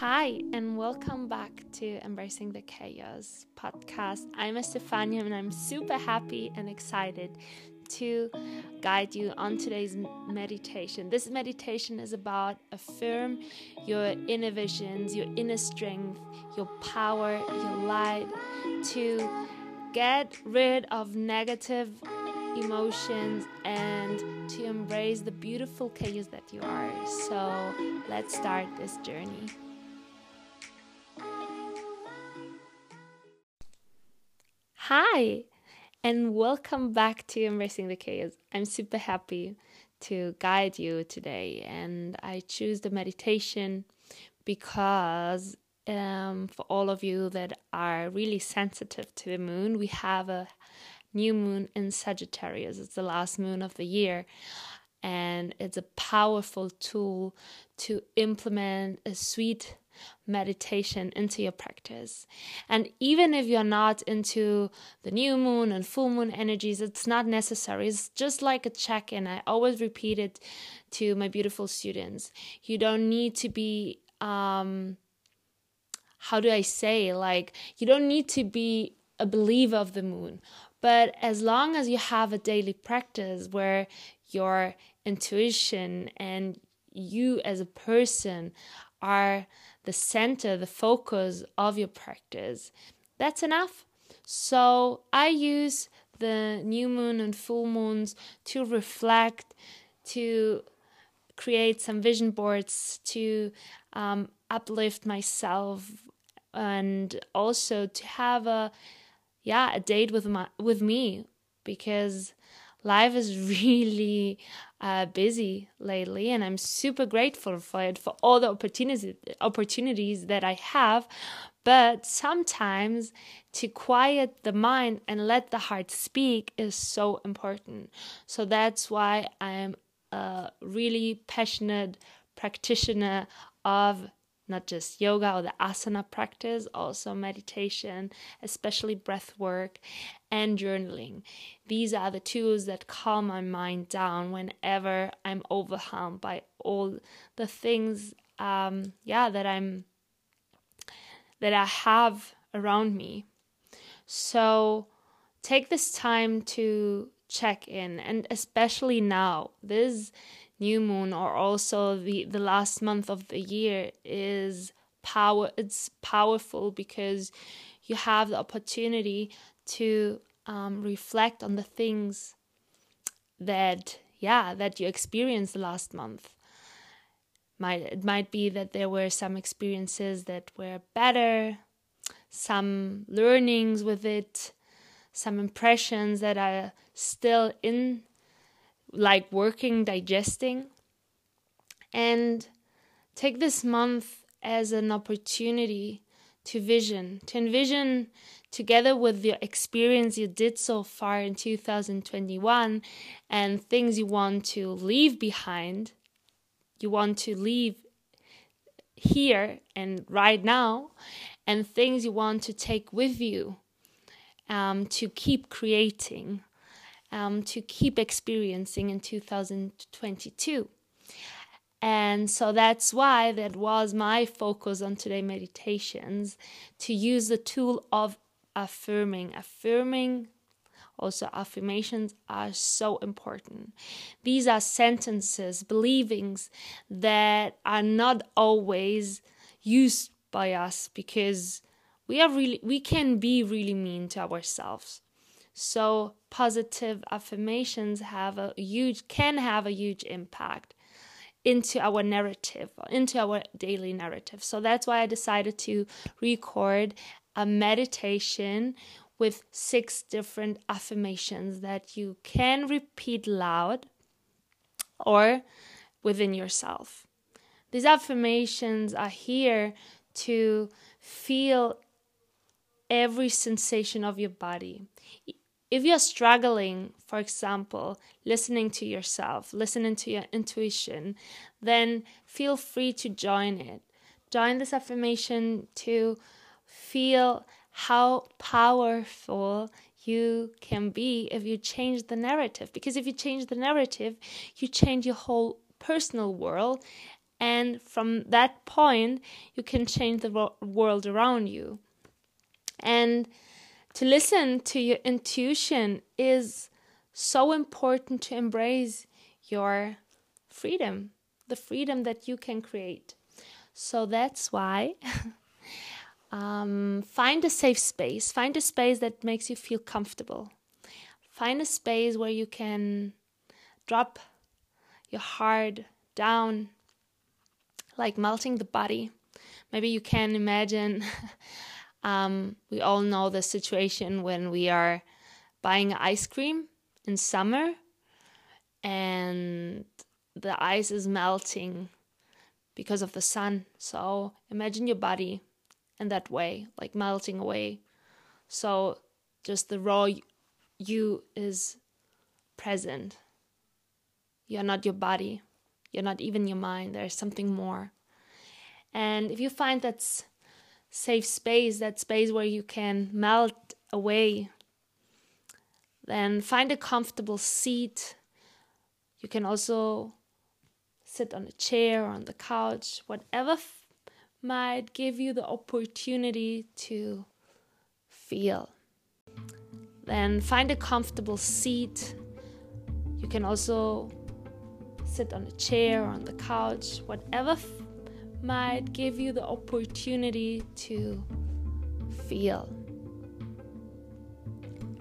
Hi, and welcome back to Embracing the Chaos podcast. I'm Estefania, and I'm super happy and excited to guide you on today's meditation. This meditation is about affirm your inner visions, your inner strength, your power, your light to get rid of negative emotions and to embrace the beautiful chaos that you are. So, let's start this journey. Hi, and welcome back to Embracing the Chaos. I'm super happy to guide you today, and I choose the meditation because um, for all of you that are really sensitive to the moon, we have a new moon in Sagittarius. It's the last moon of the year, and it's a powerful tool to implement a sweet meditation into your practice. And even if you're not into the new moon and full moon energies, it's not necessary. It's just like a check in. I always repeat it to my beautiful students. You don't need to be, um, how do I say, like, you don't need to be a believer of the moon. But as long as you have a daily practice where your intuition and you as a person are the center, the focus of your practice, that's enough. So I use the new moon and full moons to reflect, to create some vision boards, to um, uplift myself, and also to have a yeah a date with my with me because life is really uh, busy lately, and I'm super grateful for it for all the opportunities opportunities that I have. But sometimes to quiet the mind and let the heart speak is so important. So that's why I'm a really passionate practitioner of not just yoga or the asana practice, also meditation, especially breath work and journaling. These are the tools that calm my mind down whenever I'm overwhelmed by all the things um yeah that I'm that I have around me. So take this time to check in and especially now this new moon or also the the last month of the year is power it's powerful because you have the opportunity to um, reflect on the things that yeah that you experienced last month. Might it might be that there were some experiences that were better some learnings with it some impressions that are still in like working, digesting. And take this month as an opportunity to vision, to envision together with the experience you did so far in 2021 and things you want to leave behind, you want to leave here and right now, and things you want to take with you um, to keep creating um, to keep experiencing in 2022. And so that's why that was my focus on today meditations to use the tool of affirming. Affirming, also affirmations are so important. These are sentences, believings that are not always used by us because we are really we can be really mean to ourselves so positive affirmations have a huge can have a huge impact into our narrative, into our daily narrative. So that's why I decided to record a meditation with six different affirmations that you can repeat loud or within yourself. These affirmations are here to feel every sensation of your body if you're struggling, for example, listening to yourself, listening to your intuition, then feel free to join it. Join this affirmation to feel how powerful you can be if you change the narrative. Because if you change the narrative, you change your whole personal world And from that point, you can change the world around you. And to listen to your intuition is so important to embrace your freedom, the freedom that you can create. So that's why um, find a safe space, find a space that makes you feel comfortable, find a space where you can drop your heart down, like melting the body. Maybe you can imagine. um, we all know the situation when we are buying ice cream in summer and the ice is melting because of the sun. So imagine your body in that way, like melting away. So just the raw you is present. You're not your body. You're not even your mind. There's something more. And if you find that safe space, that space where you can melt away, then find a comfortable seat. You can also sit on a chair or on the couch, whatever f- might give you the opportunity to feel. Then find a comfortable seat. You can also sit on a chair or on the couch, whatever f- might give you the opportunity to feel.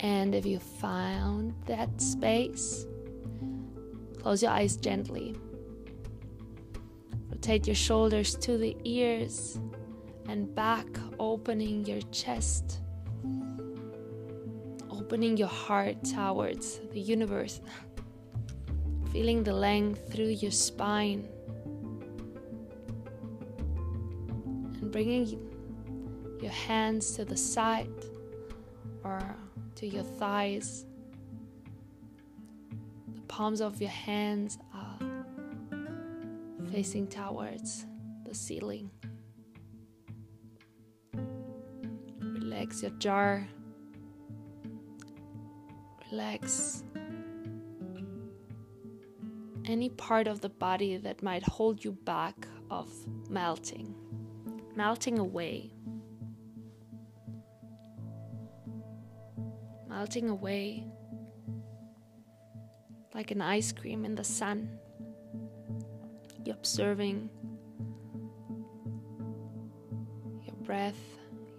And if you found that space, close your eyes gently. Rotate your shoulders to the ears and back, opening your chest, opening your heart towards the universe, feeling the length through your spine, bringing your hands to the side or to your thighs. The palms of your hands are facing towards the ceiling. Relax your jaw. Relax any part of the body that might hold you back of melting, melting away. Melting away like an ice cream in the sun You're observing your breath,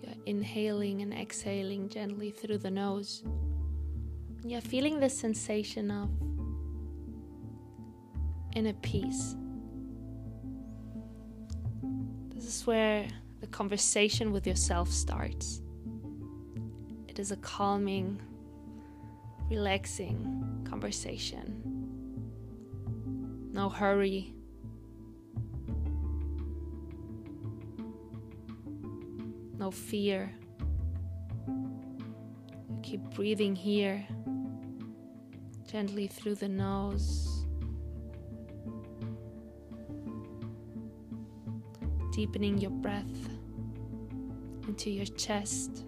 you're inhaling and exhaling gently through the nose. You're feeling the sensation of inner peace. Where the conversation with yourself starts. It is a calming, relaxing conversation. No hurry, no fear. You keep breathing here, gently through the nose, deepening your breath into your chest.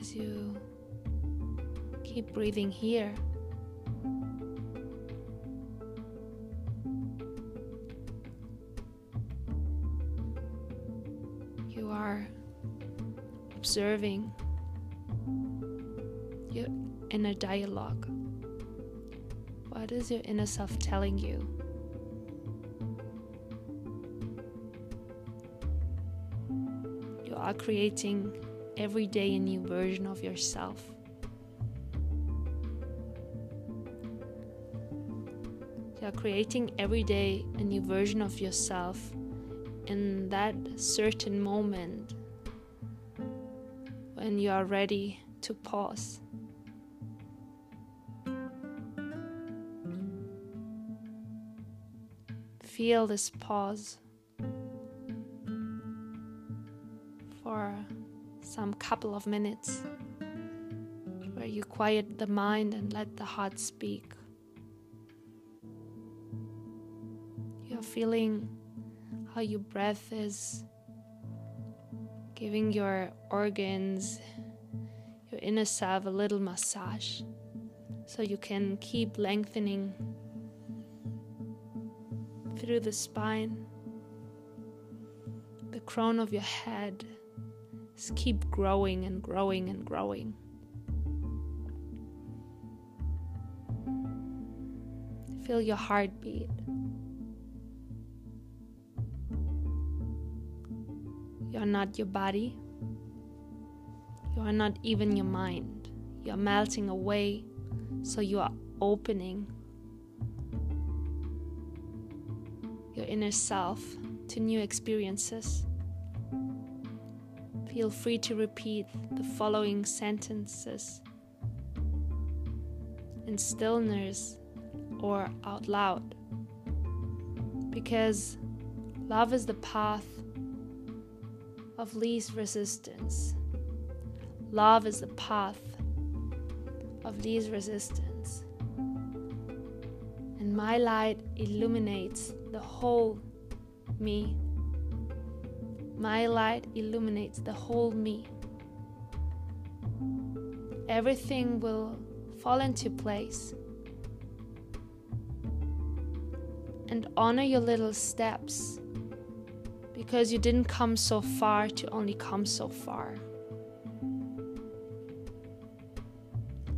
As you keep breathing here. You are observing your inner dialogue. What is your inner self telling you? Are creating every day a new version of yourself. You are creating every day a new version of yourself in that certain moment when you are ready to pause. Feel this pause for some couple of minutes where you quiet the mind and let the heart speak. You're feeling how your breath is giving your organs, your inner self a little massage so you can keep lengthening through the spine, the crown of your head. Just keep growing and growing and growing. Feel your heartbeat. You're not your body. You are not even your mind. You are melting away, so you are opening your inner self to new experiences. Feel free to repeat the following sentences in stillness or out loud. Because love is the path of least resistance. Love is the path of least resistance. And my light illuminates the whole me. My light illuminates the whole me. Everything will fall into place. And honor your little steps because you didn't come so far to only come so far.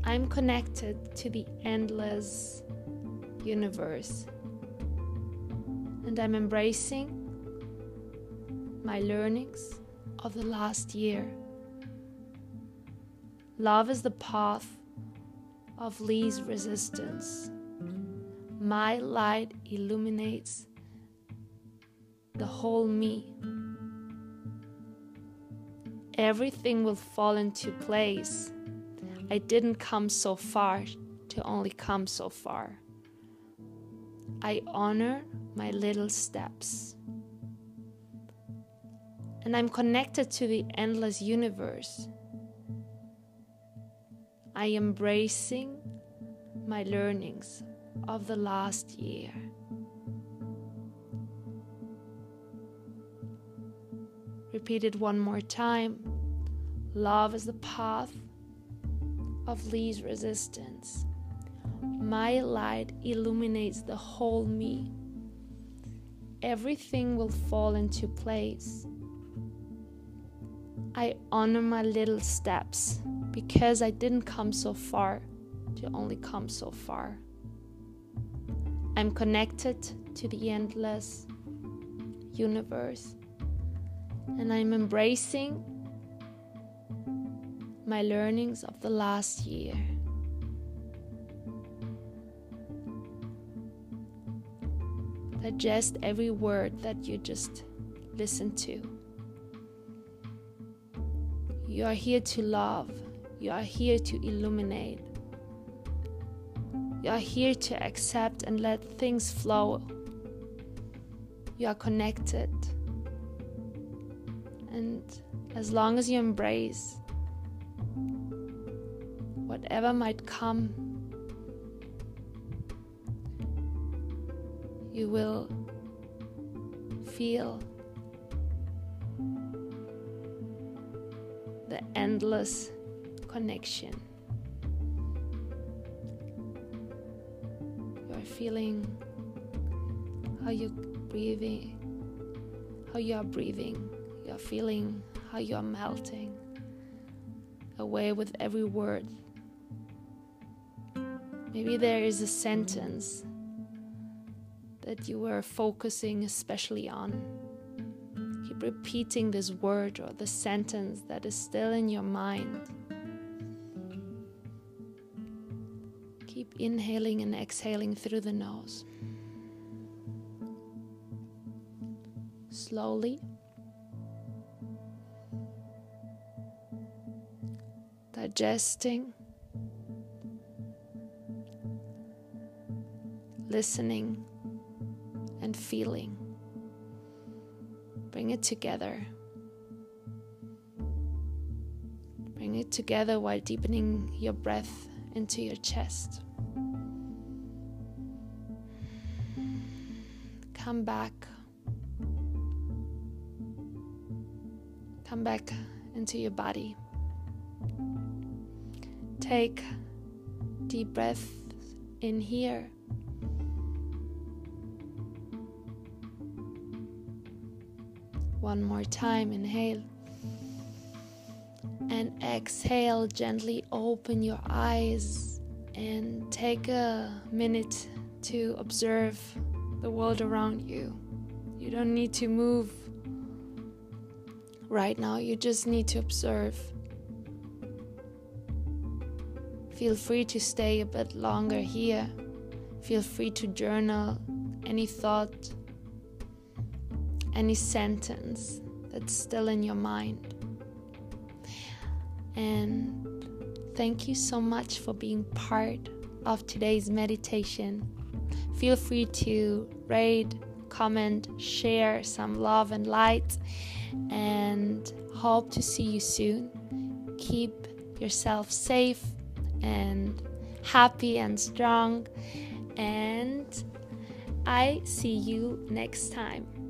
I'm connected to the endless universe and I'm embracing my learnings of the last year. Love is the path of least resistance. My light illuminates the whole me. Everything will fall into place. I didn't come so far to only come so far. I honor my little steps. And I'm connected to the endless universe. I am embracing my learnings of the last year. Repeat it one more time. Love is the path of least resistance. My light illuminates the whole me. Everything will fall into place. I honor my little steps because I didn't come so far to only come so far. I'm connected to the endless universe and I'm embracing my learnings of the last year. Digest every word that you just listened to. You are here to love, you are here to illuminate, you are here to accept and let things flow. You are connected. And as long as you embrace whatever might come, you will feel the endless connection. You are feeling how you breathing, how you are breathing you're feeling how you're melting away with every word. Maybe there is a sentence that you were focusing especially on. Repeating this word or the sentence that is still in your mind. Keep inhaling and exhaling through the nose. Slowly digesting, listening, and feeling. Bring it together. Bring it together while deepening your breath into your chest. Come back. Come back into your body. Take deep breaths in here One more time, inhale. And exhale, gently open your eyes and take a minute to observe the world around you. You don't need to move right now, you just need to observe. Feel free to stay a bit longer here. Feel free to journal any thought, any sentence that's still in your mind. And thank you so much for being part of today's meditation. Feel free to rate, comment, share some love and light, and hope to see you soon. Keep yourself safe and happy and strong, and I see you next time.